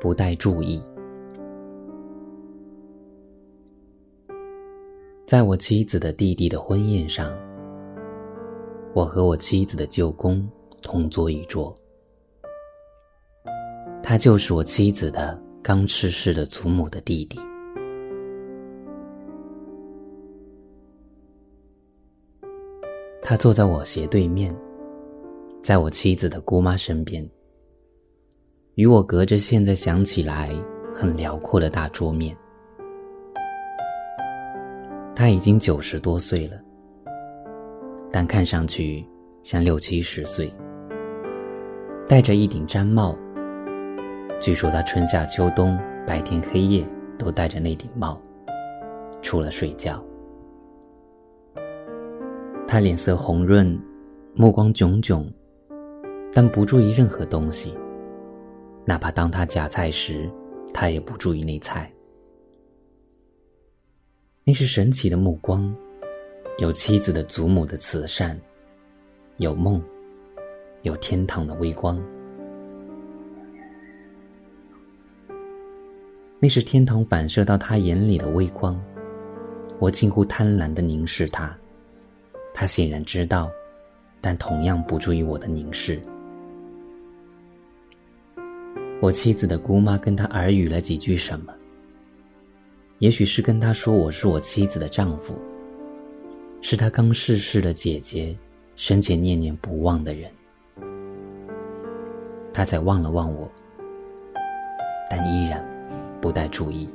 不带注意。在我妻子的弟弟的婚宴上，我和我妻子的舅公同坐一桌。他就是我妻子的刚去世的祖母的弟弟。他坐在我斜对面，在我妻子的姑妈身边，与我隔着现在想起来很辽阔的大桌面。他已经九十多岁了，但看上去像六七十岁，戴着一顶毡帽。据说他春夏秋冬白天黑夜都戴着那顶帽，除了睡觉。他脸色红润，目光炯炯，但不注意任何东西。哪怕当他夹菜时，他也不注意那菜。那是神奇的目光，有妻子的祖母的慈善，有梦，有天堂的微光。那是天堂反射到他眼里的微光，我近乎贪婪的凝视他。他显然知道，但同样不注意我的凝视。我妻子的姑妈跟他耳语了几句什么，也许是跟他说我是我妻子的丈夫，是他刚逝世的姐姐，生前念念不忘的人。他才望了望我，但依然不带注意。